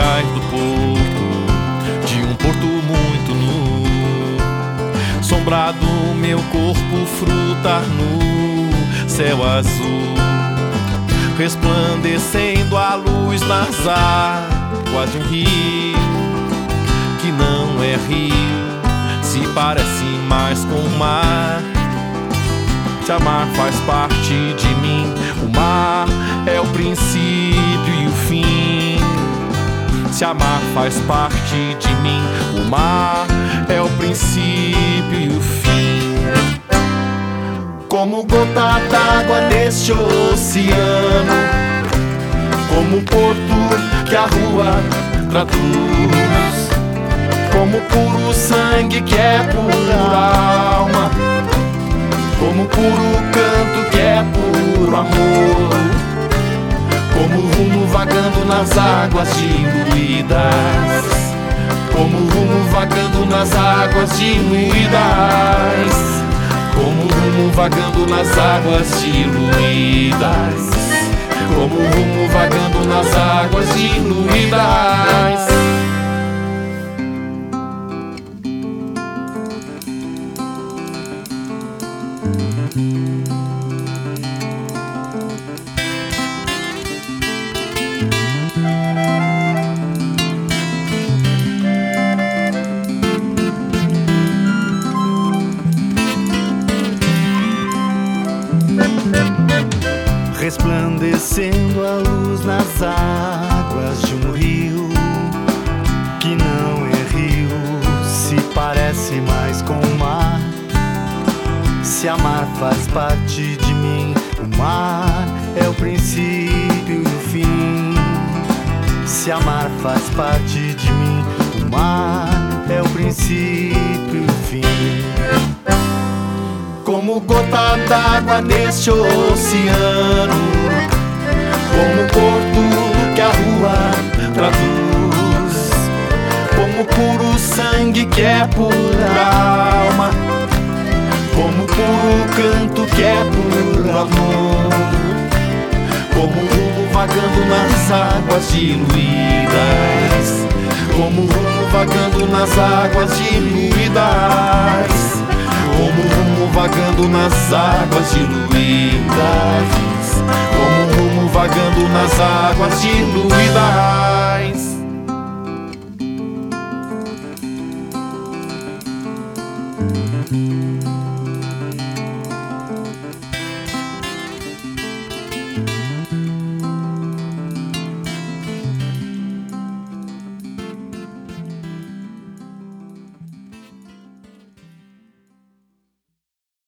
cais do porto, de um porto muito nu. Sombrado meu corpo frutar no céu azul, resplandecendo a luz nas águas de um rio que não é rio, se parece mais com o mar. Se amar faz parte de mim, Se amar faz parte de mim, o mar é o princípio e o fim. Como gota d'água neste oceano, como porto que a rua traduz, como puro sangue que é pura alma, como puro canto que é puro amor, nas águas diluídas, como rumo vagando nas águas diluídas, como rumo vagando nas águas diluídas, como rumo vagando nas águas diluídas. Resplandecendo a luz nas águas de um rio que não é rio, se parece mais com o mar. Se amar faz parte de mim, o mar é o princípio e o fim. Se amar faz parte de mim, o mar é o princípio e o fim. Gota d'água neste oceano, como o porto que a rua traduz, como puro sangue que é pura alma, como puro canto que é puro amor, como rumo vagando nas águas diluídas, como rumo vagando nas águas diluídas. Como vagando nas águas diluídas, como rumo vagando nas águas diluídas. Música